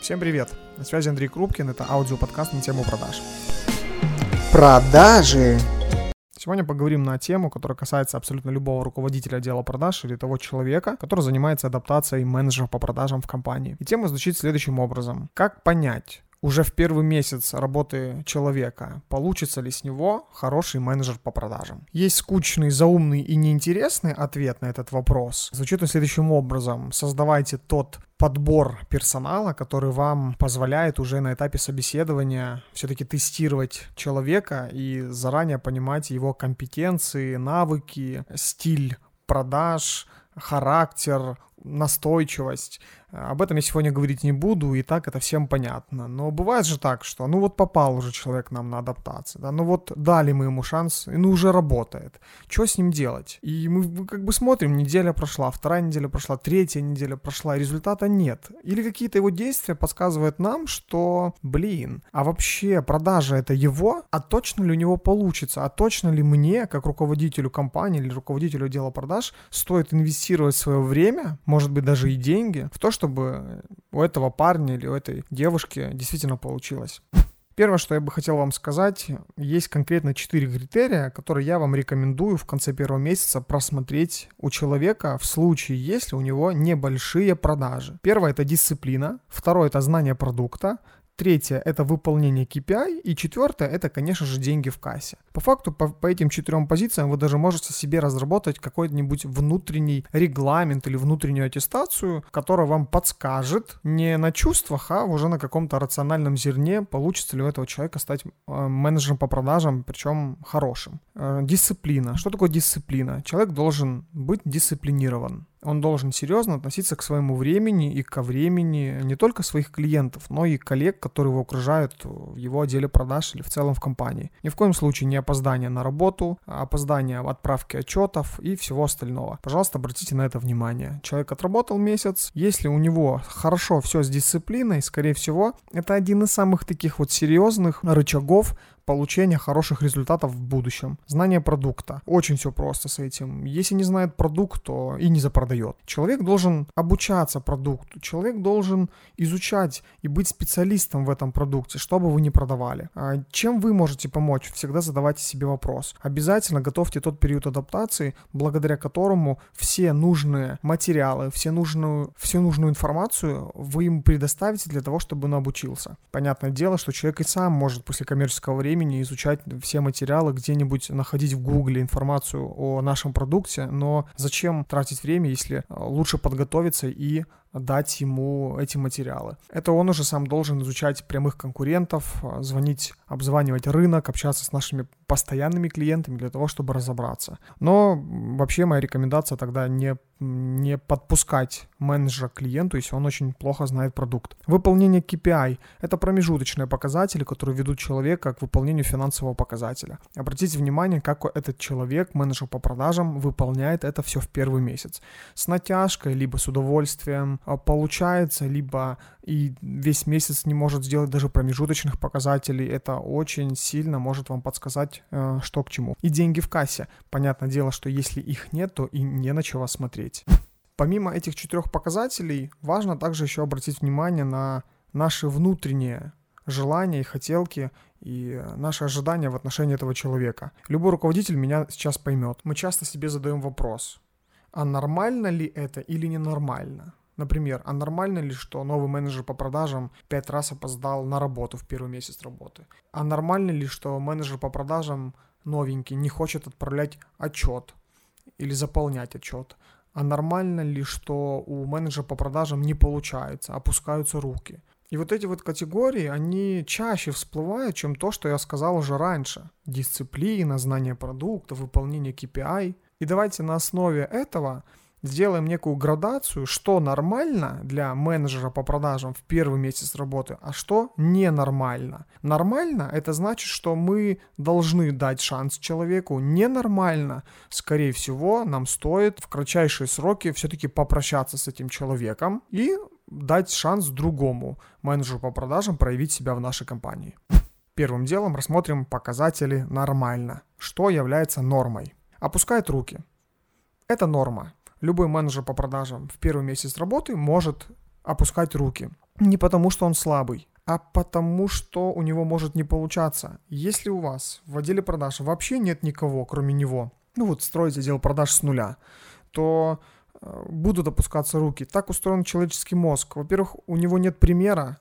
Всем привет! На связи Андрей Крупкин, это аудиоподкаст на тему продаж. Продажи. Сегодня поговорим на тему, которая касается абсолютно любого руководителя отдела продаж или того человека, который занимается адаптацией менеджеров по продажам в компании. И тема звучит следующим образом. Как понять, уже в первый месяц работы человека, получится ли с него хороший менеджер по продажам. Есть скучный, заумный и неинтересный ответ на этот вопрос. Звучит он следующим образом. Создавайте тот подбор персонала, который вам позволяет уже на этапе собеседования все-таки тестировать человека и заранее понимать его компетенции, навыки, стиль продаж, характер, настойчивость. Об этом я сегодня говорить не буду, и так это всем понятно. Но бывает же так, что ну вот попал уже человек нам на адаптацию, да, ну вот дали мы ему шанс, и ну уже работает. Что с ним делать? И мы как бы смотрим, неделя прошла, вторая неделя прошла, третья неделя прошла, и результата нет. Или какие-то его действия подсказывают нам, что, блин, а вообще продажа это его, а точно ли у него получится, а точно ли мне, как руководителю компании или руководителю отдела продаж, стоит инвестировать свое время, может быть даже и деньги, в то, чтобы у этого парня или у этой девушки действительно получилось. Первое, что я бы хотел вам сказать, есть конкретно 4 критерия, которые я вам рекомендую в конце первого месяца просмотреть у человека в случае, если у него небольшие продажи. Первое – это дисциплина, второе – это знание продукта, Третье – это выполнение KPI. И четвертое – это, конечно же, деньги в кассе. По факту, по, по этим четырем позициям вы даже можете себе разработать какой-нибудь внутренний регламент или внутреннюю аттестацию, которая вам подскажет не на чувствах, а уже на каком-то рациональном зерне, получится ли у этого человека стать э, менеджером по продажам, причем хорошим. Э, дисциплина. Что такое дисциплина? Человек должен быть дисциплинирован. Он должен серьезно относиться к своему времени и ко времени не только своих клиентов, но и коллег, которые его окружают в его отделе продаж или в целом в компании. Ни в коем случае не опоздание на работу, а опоздание в отправке отчетов и всего остального. Пожалуйста, обратите на это внимание. Человек отработал месяц, если у него хорошо все с дисциплиной, скорее всего, это один из самых таких вот серьезных рычагов получения хороших результатов в будущем. Знание продукта. Очень все просто с этим. Если не знает продукт, то и не запродает. Человек должен обучаться продукту. Человек должен изучать и быть специалистом в этом продукте, что бы вы ни продавали. А чем вы можете помочь? Всегда задавайте себе вопрос. Обязательно готовьте тот период адаптации, благодаря которому все нужные материалы, все нужную, всю нужную информацию вы ему предоставите для того, чтобы он обучился. Понятное дело, что человек и сам может после коммерческого времени времени изучать все материалы, где-нибудь находить в Гугле информацию о нашем продукте, но зачем тратить время, если э, лучше подготовиться и дать ему эти материалы. Это он уже сам должен изучать прямых конкурентов, э, звонить, обзванивать рынок, общаться с нашими постоянными клиентами для того, чтобы разобраться. Но вообще моя рекомендация тогда не, не подпускать менеджера к клиенту, если он очень плохо знает продукт. Выполнение KPI – это промежуточные показатели, которые ведут человека к выполнению финансового показателя. Обратите внимание, как этот человек, менеджер по продажам, выполняет это все в первый месяц. С натяжкой, либо с удовольствием а, получается, либо и весь месяц не может сделать даже промежуточных показателей. Это очень сильно может вам подсказать э, что к чему. И деньги в кассе. Понятное дело, что если их нет, то и не на чего смотреть. Помимо этих четырех показателей, важно также еще обратить внимание на наши внутренние желания и хотелки и наши ожидания в отношении этого человека. Любой руководитель меня сейчас поймет. Мы часто себе задаем вопрос, а нормально ли это или ненормально? Например, а нормально ли, что новый менеджер по продажам пять раз опоздал на работу в первый месяц работы? А нормально ли, что менеджер по продажам новенький не хочет отправлять отчет или заполнять отчет? А нормально ли, что у менеджера по продажам не получается, опускаются руки? И вот эти вот категории, они чаще всплывают, чем то, что я сказал уже раньше. Дисциплина, знание продукта, выполнение KPI. И давайте на основе этого сделаем некую градацию, что нормально для менеджера по продажам в первый месяц работы, а что ненормально. Нормально это значит, что мы должны дать шанс человеку. Ненормально, скорее всего, нам стоит в кратчайшие сроки все-таки попрощаться с этим человеком и дать шанс другому менеджеру по продажам проявить себя в нашей компании. Первым делом рассмотрим показатели нормально. Что является нормой? Опускает руки. Это норма любой менеджер по продажам в первый месяц работы может опускать руки. не потому, что он слабый, а потому, что у него может не получаться. Если у вас в отделе продаж вообще нет никого, кроме него, ну вот строите отдел продаж с нуля, то э, будут опускаться руки. Так устроен человеческий мозг. Во-первых, у него нет примера,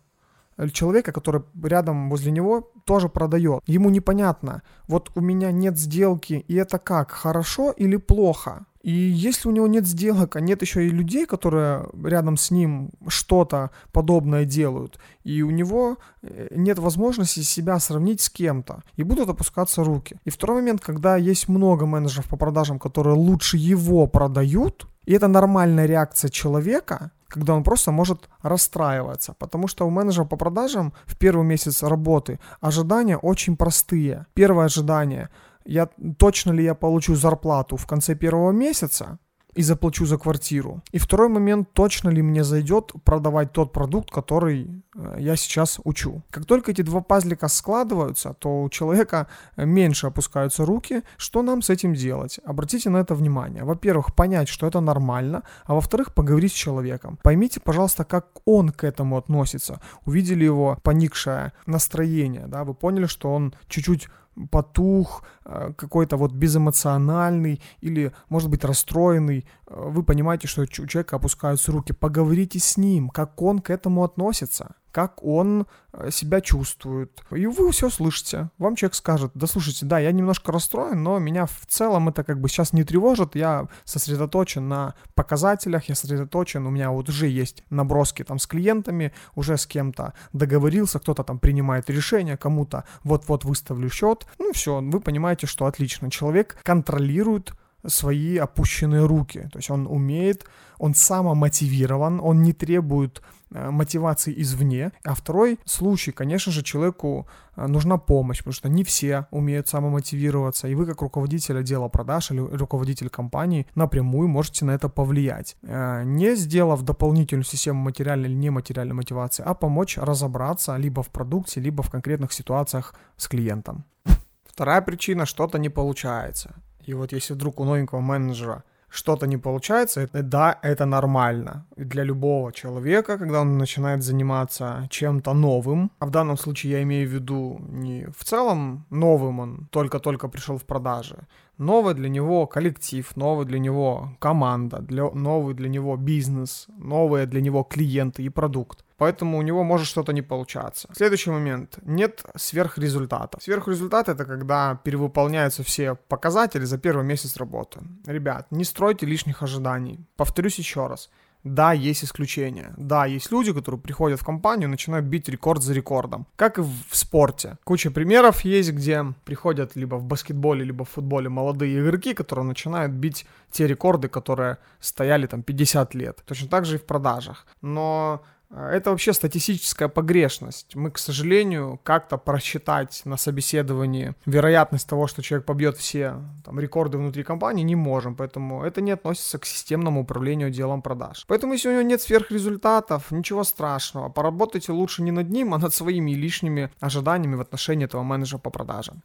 человека, который рядом возле него тоже продает. Ему непонятно, вот у меня нет сделки, и это как, хорошо или плохо? И если у него нет сделок, а нет еще и людей, которые рядом с ним что-то подобное делают, и у него э, нет возможности себя сравнить с кем-то, и будут опускаться руки. И второй момент, когда есть много менеджеров по продажам, которые лучше его продают, и это нормальная реакция человека, когда он просто может расстраиваться, потому что у менеджера по продажам в первый месяц работы ожидания очень простые. Первое ожидание – я, точно ли я получу зарплату в конце первого месяца, и заплачу за квартиру. И второй момент, точно ли мне зайдет продавать тот продукт, который э, я сейчас учу. Как только эти два пазлика складываются, то у человека меньше опускаются руки. Что нам с этим делать? Обратите на это внимание. Во-первых, понять, что это нормально, а во-вторых, поговорить с человеком. Поймите, пожалуйста, как он к этому относится. Увидели его поникшее настроение, да, вы поняли, что он чуть-чуть потух, э, какой-то вот безэмоциональный или, может быть, расстроенный, э, вы понимаете, что у человека опускаются руки. Поговорите с ним, как он к этому относится как он э, себя чувствует. И вы все слышите. Вам человек скажет, да слушайте, да, я немножко расстроен, но меня в целом это как бы сейчас не тревожит, я сосредоточен на показателях, я сосредоточен, у меня вот уже есть наброски там с клиентами, уже с кем-то договорился, кто-то там принимает решение, кому-то вот-вот выставлю счет. Ну все, вы понимаете, что отлично. Человек контролирует свои опущенные руки. То есть он умеет, он самомотивирован, он не требует э, мотивации извне. А второй случай, конечно же, человеку э, нужна помощь, потому что не все умеют самомотивироваться, и вы как руководитель отдела продаж или руководитель компании напрямую можете на это повлиять. Э, не сделав дополнительную систему материальной или нематериальной мотивации, а помочь разобраться либо в продукте, либо в конкретных ситуациях с клиентом. Вторая причина, что-то не получается. И вот если вдруг у новенького менеджера что-то не получается, это, да, это нормально. И для любого человека, когда он начинает заниматься чем-то новым, а в данном случае я имею в виду не в целом новым, он только-только пришел в продажи, новый для него коллектив, новый для него команда, для, новый для него бизнес, новые для него клиенты и продукт поэтому у него может что-то не получаться. Следующий момент. Нет сверхрезультата. Сверхрезультат это когда перевыполняются все показатели за первый месяц работы. Ребят, не стройте лишних ожиданий. Повторюсь еще раз. Да, есть исключения. Да, есть люди, которые приходят в компанию и начинают бить рекорд за рекордом. Как и в спорте. Куча примеров есть, где приходят либо в баскетболе, либо в футболе молодые игроки, которые начинают бить те рекорды, которые стояли там 50 лет. Точно так же и в продажах. Но это вообще статистическая погрешность. Мы, к сожалению, как-то просчитать на собеседовании вероятность того, что человек побьет все там, рекорды внутри компании, не можем. Поэтому это не относится к системному управлению делом продаж. Поэтому, если у него нет сверхрезультатов, ничего страшного. Поработайте лучше не над ним, а над своими лишними ожиданиями в отношении этого менеджера по продажам.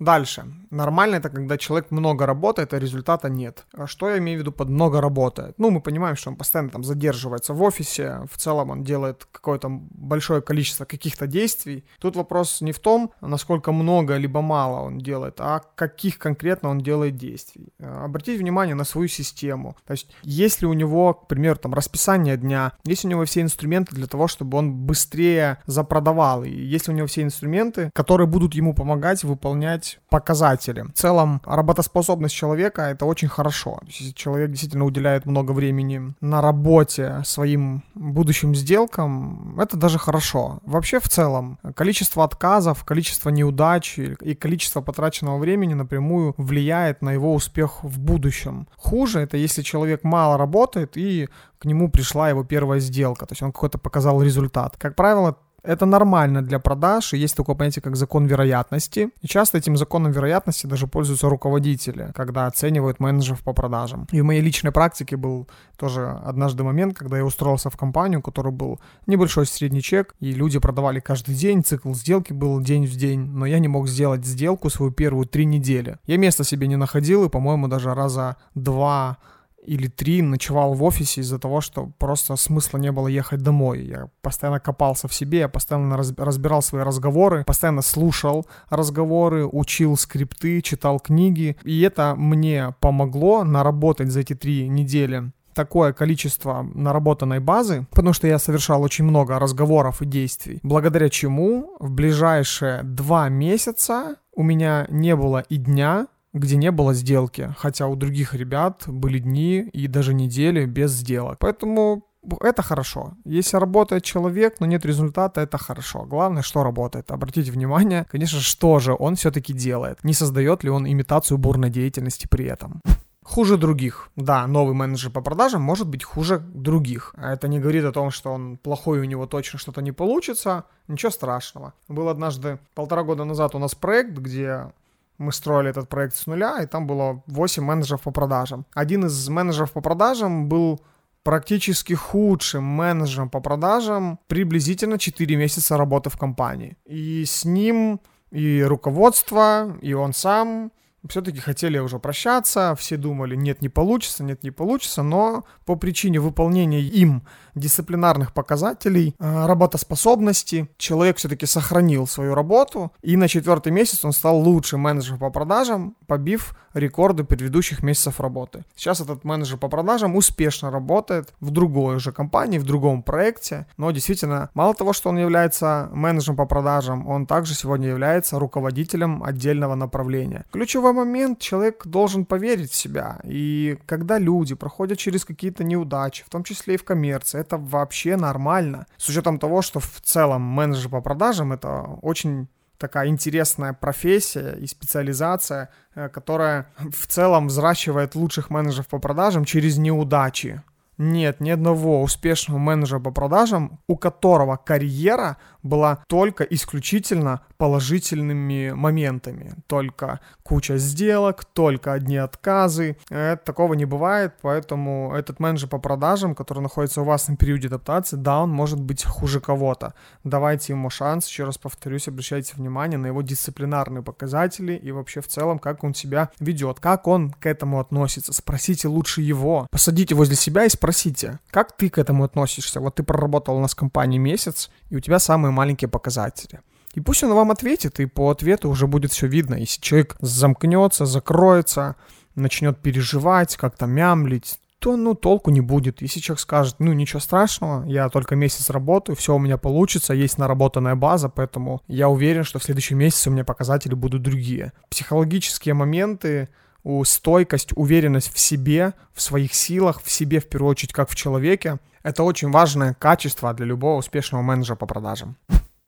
Дальше. Нормально это, когда человек много работает, а результата нет. А что я имею в виду под много работает? Ну, мы понимаем, что он постоянно там задерживается в офисе, в целом он делает какое-то большое количество каких-то действий. Тут вопрос не в том, насколько много либо мало он делает, а каких конкретно он делает действий. А, обратите внимание на свою систему. То есть, если у него, к примеру, там расписание дня, есть у него все инструменты для того, чтобы он быстрее запродавал, и есть у него все инструменты, которые будут ему помогать выполнять измерять показатели. В целом, работоспособность человека — это очень хорошо. Если человек действительно уделяет много времени на работе своим будущим сделкам, это даже хорошо. Вообще, в целом, количество отказов, количество неудач и количество потраченного времени напрямую влияет на его успех в будущем. Хуже — это если человек мало работает и к нему пришла его первая сделка, то есть он какой-то показал результат. Как правило, это нормально для продаж, и есть такое понятие, как закон вероятности. И часто этим законом вероятности даже пользуются руководители, когда оценивают менеджеров по продажам. И в моей личной практике был тоже однажды момент, когда я устроился в компанию, у которой был небольшой средний чек, и люди продавали каждый день, цикл сделки был день в день, но я не мог сделать сделку свою первую три недели. Я места себе не находил, и, по-моему, даже раза два или три ночевал в офисе из-за того, что просто смысла не было ехать домой. Я постоянно копался в себе, я постоянно разбирал свои разговоры, постоянно слушал разговоры, учил скрипты, читал книги. И это мне помогло наработать за эти три недели такое количество наработанной базы, потому что я совершал очень много разговоров и действий, благодаря чему в ближайшие два месяца у меня не было и дня, где не было сделки, хотя у других ребят были дни и даже недели без сделок. Поэтому это хорошо. Если работает человек, но нет результата, это хорошо. Главное, что работает. Обратите внимание, конечно, что же он все-таки делает. Не создает ли он имитацию бурной деятельности при этом. Хуже других. Да, новый менеджер по продажам может быть хуже других. А это не говорит о том, что он плохой, у него точно что-то не получится. Ничего страшного. Был однажды, полтора года назад у нас проект, где мы строили этот проект с нуля, и там было 8 менеджеров по продажам. Один из менеджеров по продажам был практически худшим менеджером по продажам приблизительно 4 месяца работы в компании. И с ним и руководство, и он сам все-таки хотели уже прощаться, все думали, нет, не получится, нет, не получится, но по причине выполнения им дисциплинарных показателей, э, работоспособности, человек все-таки сохранил свою работу, и на четвертый месяц он стал лучшим менеджером по продажам, побив рекорды предыдущих месяцев работы. Сейчас этот менеджер по продажам успешно работает в другой уже компании, в другом проекте, но действительно, мало того, что он является менеджером по продажам, он также сегодня является руководителем отдельного направления. Ключевой момент, человек должен поверить в себя, и когда люди проходят через какие-то неудачи, в том числе и в коммерции, это вообще нормально. С учетом того, что в целом менеджер по продажам это очень такая интересная профессия и специализация, э, которая в целом взращивает лучших менеджеров по продажам через неудачи. Нет ни одного успешного менеджера по продажам, у которого карьера была только исключительно положительными моментами. Только куча сделок, только одни отказы. Это, такого не бывает, поэтому этот менеджер по продажам, который находится у вас на периоде адаптации, да, он может быть хуже кого-то. Давайте ему шанс, еще раз повторюсь, обращайте внимание на его дисциплинарные показатели и вообще в целом, как он себя ведет, как он к этому относится. Спросите лучше его. Посадите возле себя и спросите, как ты к этому относишься. Вот ты проработал у нас в компании месяц, и у тебя самые маленькие показатели. И пусть он вам ответит, и по ответу уже будет все видно. Если человек замкнется, закроется, начнет переживать, как-то мямлить, то, ну, толку не будет. Если человек скажет, ну, ничего страшного, я только месяц работаю, все у меня получится, есть наработанная база, поэтому я уверен, что в следующем месяце у меня показатели будут другие. Психологические моменты, стойкость, уверенность в себе, в своих силах, в себе в первую очередь, как в человеке, это очень важное качество для любого успешного менеджера по продажам.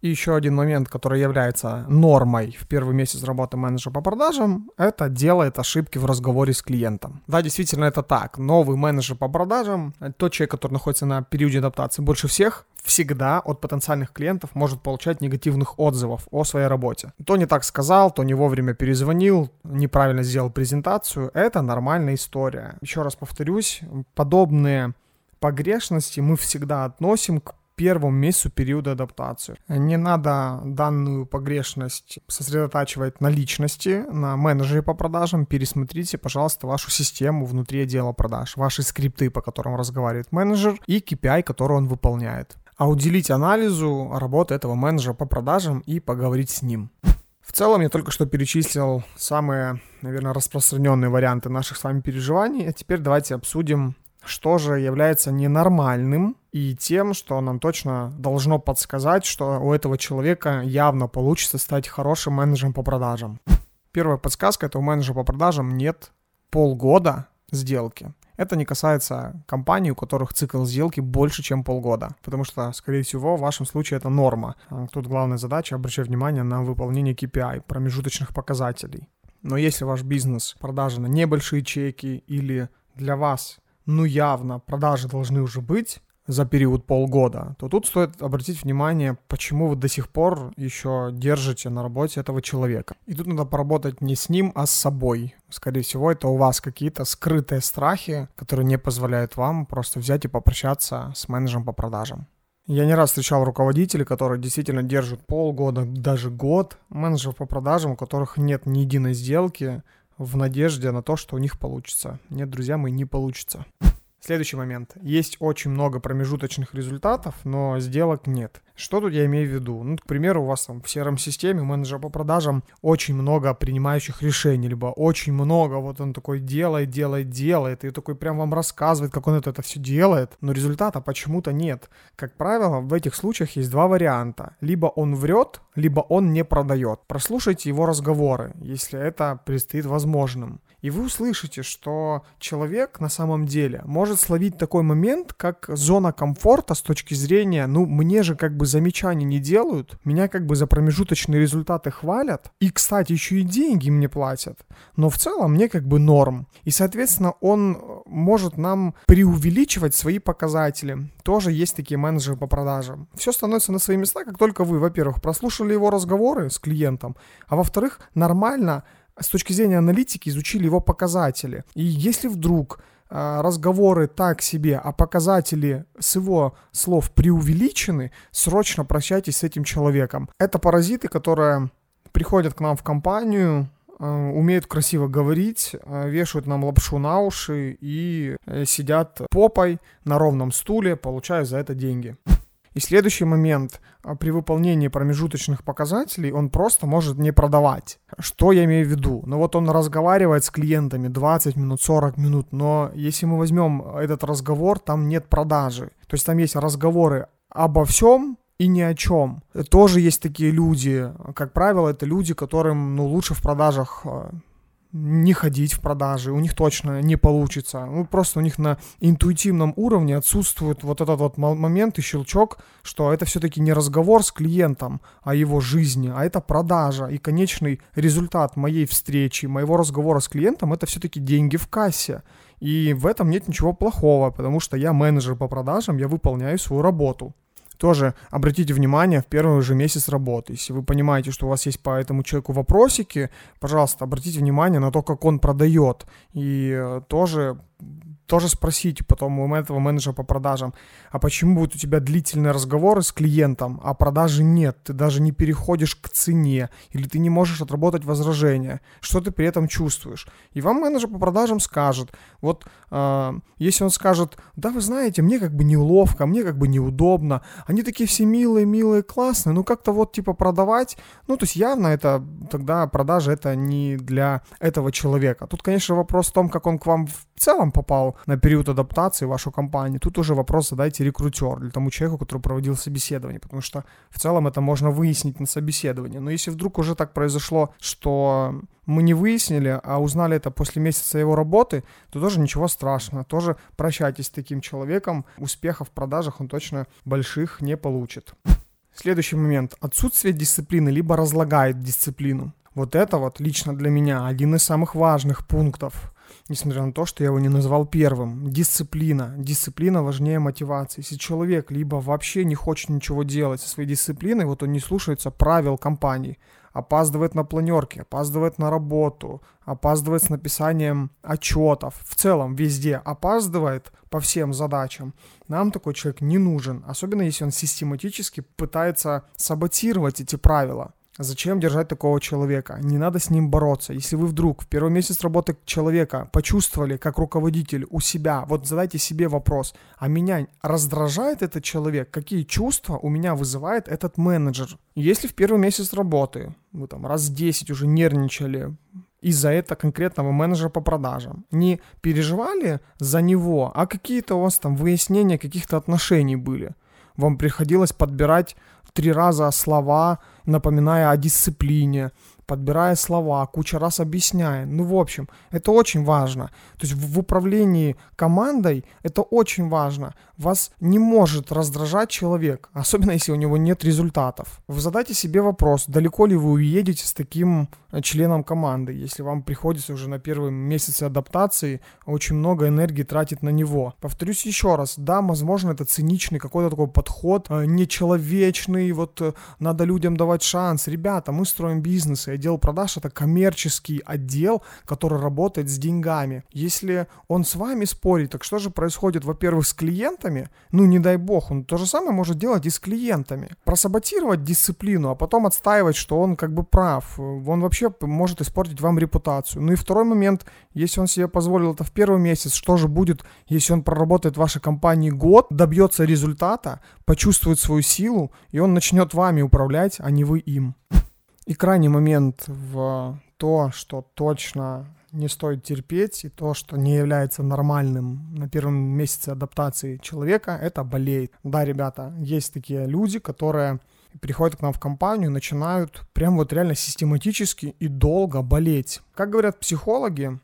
И еще один момент, который является нормой в первый месяц работы менеджера по продажам, это делает ошибки в разговоре с клиентом. Да, действительно это так. Новый менеджер по продажам, тот человек, который находится на периоде адаптации больше всех, всегда от потенциальных клиентов может получать негативных отзывов о своей работе. То не так сказал, то не вовремя перезвонил, неправильно сделал презентацию. Это нормальная история. Еще раз повторюсь, подобные погрешности мы всегда относим к первом месяцу периода адаптации. Не надо данную погрешность сосредотачивать на личности, на менеджере по продажам. Пересмотрите, пожалуйста, вашу систему внутри отдела продаж, ваши скрипты, по которым разговаривает менеджер и KPI, который он выполняет. А уделить анализу работы этого менеджера по продажам и поговорить с ним. В целом я только что перечислил самые, наверное, распространенные варианты наших с вами переживаний, а теперь давайте обсудим что же является ненормальным и тем, что нам точно должно подсказать, что у этого человека явно получится стать хорошим менеджером по продажам. Первая подсказка — это у менеджера по продажам нет полгода сделки. Это не касается компаний, у которых цикл сделки больше, чем полгода, потому что, скорее всего, в вашем случае это норма. А тут главная задача — обращать внимание на выполнение KPI, промежуточных показателей. Но если ваш бизнес продажи на небольшие чеки или для вас ну явно продажи должны уже быть за период полгода, то тут стоит обратить внимание, почему вы до сих пор еще держите на работе этого человека. И тут надо поработать не с ним, а с собой. Скорее всего, это у вас какие-то скрытые страхи, которые не позволяют вам просто взять и попрощаться с менеджером по продажам. Я не раз встречал руководителей, которые действительно держат полгода, даже год, менеджеров по продажам, у которых нет ни единой сделки, в надежде на то, что у них получится. Нет, друзья мои, не получится. Следующий момент. Есть очень много промежуточных результатов, но сделок нет. Что тут я имею в виду? Ну, к примеру, у вас там в CRM-системе менеджера по продажам очень много принимающих решений, либо очень много, вот он такой делает, делает, делает, и такой прям вам рассказывает, как он это, это все делает, но результата почему-то нет. Как правило, в этих случаях есть два варианта. Либо он врет, либо он не продает. Прослушайте его разговоры, если это предстоит возможным. И вы услышите, что человек на самом деле может словить такой момент, как зона комфорта с точки зрения, ну, мне же как бы замечаний не делают, меня как бы за промежуточные результаты хвалят, и, кстати, еще и деньги мне платят, но в целом мне как бы норм. И, соответственно, он может нам преувеличивать свои показатели. Тоже есть такие менеджеры по продажам. Все становится на свои места, как только вы, во-первых, прослушали его разговоры с клиентом, а во-вторых, нормально с точки зрения аналитики изучили его показатели. И если вдруг а, разговоры так себе, а показатели с его слов преувеличены, срочно прощайтесь с этим человеком. Это паразиты, которые приходят к нам в компанию, а, умеют красиво говорить, а, вешают нам лапшу на уши и э, сидят попой на ровном стуле, получая за это деньги. И следующий момент, а, при выполнении промежуточных показателей он просто может не продавать. Что я имею в виду? Ну вот он разговаривает с клиентами 20 минут, 40 минут, но если мы возьмем этот разговор, там нет продажи. То есть там есть разговоры обо всем, и ни о чем. Тоже есть такие люди. Как правило, это люди, которым ну, лучше в продажах а, не ходить в продажи, у них точно не получится. Ну, просто у них на интуитивном уровне отсутствует вот этот вот момент и щелчок, что это все-таки не разговор с клиентом о его жизни, а это продажа. И конечный результат моей встречи, моего разговора с клиентом, это все-таки деньги в кассе. И в этом нет ничего плохого, потому что я менеджер по продажам, я выполняю свою работу тоже обратите внимание в первый же месяц работы. Если вы понимаете, что у вас есть по этому человеку вопросики, пожалуйста, обратите внимание на то, как он продает. И э, тоже тоже спросите потом у этого менеджера по продажам, а почему будут у тебя длительные разговоры с клиентом, а продажи нет, ты даже не переходишь к цене, или ты не можешь отработать возражения, что ты при этом чувствуешь. И вам менеджер по продажам скажет, вот э, если он скажет, да вы знаете, мне как бы неловко, мне как бы неудобно, они такие все милые, милые, классные, ну как-то вот типа продавать, ну то есть явно это тогда продажа это не для этого человека. Тут, конечно, вопрос в том, как он к вам в целом попал на период адаптации в вашу компанию, тут уже вопрос задайте рекрутер для тому человеку, который проводил собеседование, потому что в целом это можно выяснить на собеседовании. Но если вдруг уже так произошло, что мы не выяснили, а узнали это после месяца его работы, то тоже ничего страшного. Тоже прощайтесь с таким человеком. Успехов в продажах он точно больших не получит. Следующий момент. Отсутствие дисциплины либо разлагает дисциплину. Вот это вот лично для меня один из самых важных пунктов несмотря на то, что я его не назвал первым. Дисциплина. Дисциплина важнее мотивации. Если человек либо вообще не хочет ничего делать со своей дисциплиной, вот он не слушается правил компании, опаздывает на планерки, опаздывает на работу, опаздывает с написанием отчетов, в целом везде опаздывает по всем задачам, нам такой человек не нужен, особенно если он систематически пытается саботировать эти правила. Зачем держать такого человека? Не надо с ним бороться. Если вы вдруг в первый месяц работы человека почувствовали как руководитель у себя, вот задайте себе вопрос, а меня раздражает этот человек? Какие чувства у меня вызывает этот менеджер? Если в первый месяц работы вы там раз 10 уже нервничали из-за этого конкретного менеджера по продажам. Не переживали за него, а какие-то у вас там выяснения каких-то отношений были. Вам приходилось подбирать три раза слова, напоминая о дисциплине, подбирая слова, куча раз объясняя. Ну, в общем, это очень важно. То есть в, управлении командой это очень важно. Вас не может раздражать человек, особенно если у него нет результатов. Вы задайте себе вопрос, далеко ли вы уедете с таким э, членом команды, если вам приходится уже на первом месяце адаптации очень много энергии тратить на него. Повторюсь еще раз, да, возможно, это циничный какой-то такой подход, э, нечеловечный, вот э, надо людям давать шанс. Ребята, мы строим бизнесы, Отдел продаж — это коммерческий отдел, который работает с деньгами. Если он с вами спорит, так что же происходит, во-первых, с клиентами? Ну, не дай бог, он то же самое может делать и с клиентами. Просаботировать дисциплину, а потом отстаивать, что он как бы прав. Он вообще может испортить вам репутацию. Ну и второй момент, если он себе позволил это в первый месяц, что же будет, если он проработает в вашей компании год, добьется результата, почувствует свою силу, и он начнет вами управлять, а не вы им. И крайний момент в то, что точно не стоит терпеть, и то, что не является нормальным на первом месяце адаптации человека, это болеет. Да, ребята, есть такие люди, которые приходят к нам в компанию, начинают прям вот реально систематически и долго болеть. Как говорят психологи,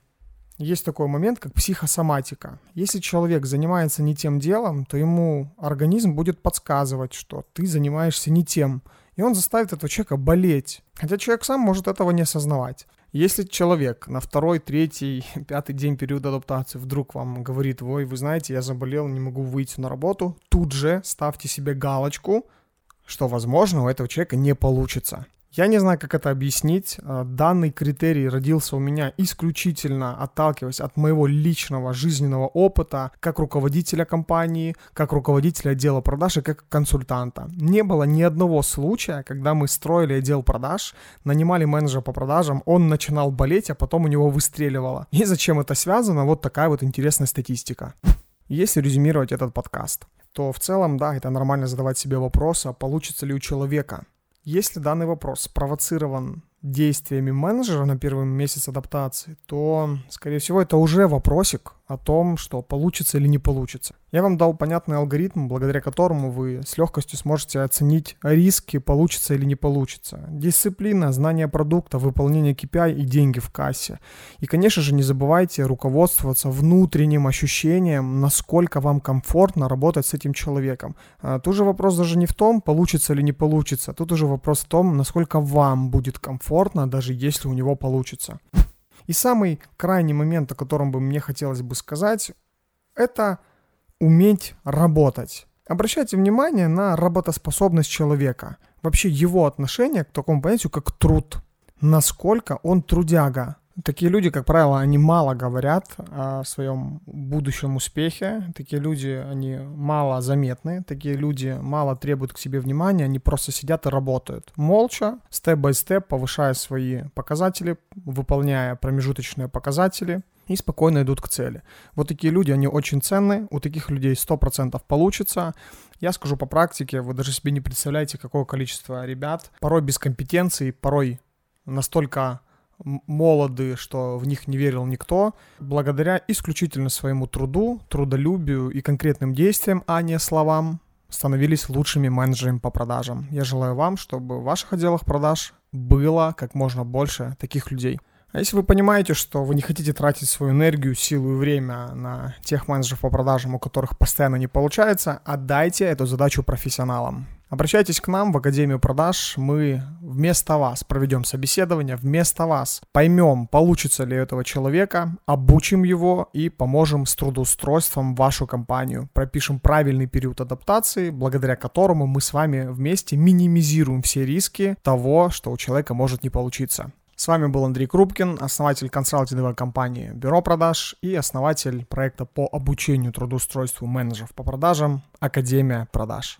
есть такой момент, как психосоматика. Если человек занимается не тем делом, то ему организм будет подсказывать, что ты занимаешься не тем. И он заставит этого человека болеть. Хотя человек сам может этого не осознавать. Если человек на второй, третий, пятый день периода адаптации вдруг вам говорит, ой, вы знаете, я заболел, не могу выйти на работу, тут же ставьте себе галочку, что, возможно, у этого человека не получится. Я не знаю, как это объяснить. А, данный критерий родился у меня исключительно отталкиваясь от моего личного жизненного опыта как руководителя компании, как руководителя отдела продаж и как консультанта. Не было ни одного случая, когда мы строили отдел продаж, нанимали менеджера по продажам, он начинал болеть, а потом у него выстреливало. И зачем это связано? Вот такая вот интересная статистика. Если резюмировать этот подкаст, то в целом, да, это нормально задавать себе вопрос, а получится ли у человека если данный вопрос спровоцирован действиями менеджера на первый месяц адаптации, то, скорее всего, это уже вопросик о том, что получится или не получится. Я вам дал понятный алгоритм, благодаря которому вы с легкостью сможете оценить риски, получится или не получится. Дисциплина, знание продукта, выполнение KPI и деньги в кассе. И, конечно же, не забывайте руководствоваться внутренним ощущением, насколько вам комфортно работать с этим человеком. А, тут же вопрос даже не в том, получится или не получится. Тут уже вопрос в том, насколько вам будет комфортно, даже если у него получится. И самый крайний момент, о котором бы мне хотелось бы сказать, это уметь работать. Обращайте внимание на работоспособность человека, вообще его отношение к такому понятию, как труд. Насколько он трудяга. Такие люди, как правило, они мало говорят о своем будущем успехе. Такие люди, они мало заметны. Такие люди мало требуют к себе внимания. Они просто сидят и работают. Молча, степ-бай-степ, повышая свои показатели, выполняя промежуточные показатели и спокойно идут к цели. Вот такие люди, они очень ценны, у таких людей 100% получится. Я скажу по практике, вы даже себе не представляете, какое количество ребят, порой без компетенции, порой настолько молоды, что в них не верил никто, благодаря исключительно своему труду, трудолюбию и конкретным действиям, а не словам, становились лучшими менеджерами по продажам. Я желаю вам, чтобы в ваших отделах продаж было как можно больше таких людей. А если вы понимаете, что вы не хотите тратить свою энергию, силу и время на тех менеджеров по продажам, у которых постоянно не получается, отдайте эту задачу профессионалам. Обращайтесь к нам в Академию продаж, мы вместо вас проведем собеседование, вместо вас поймем, получится ли этого человека, обучим его и поможем с трудоустройством вашу компанию. Пропишем правильный период адаптации, благодаря которому мы с вами вместе минимизируем все риски того, что у человека может не получиться. С вами был Андрей Крупкин, основатель консалтинговой компании «Бюро продаж» и основатель проекта по обучению трудоустройству менеджеров по продажам «Академия продаж».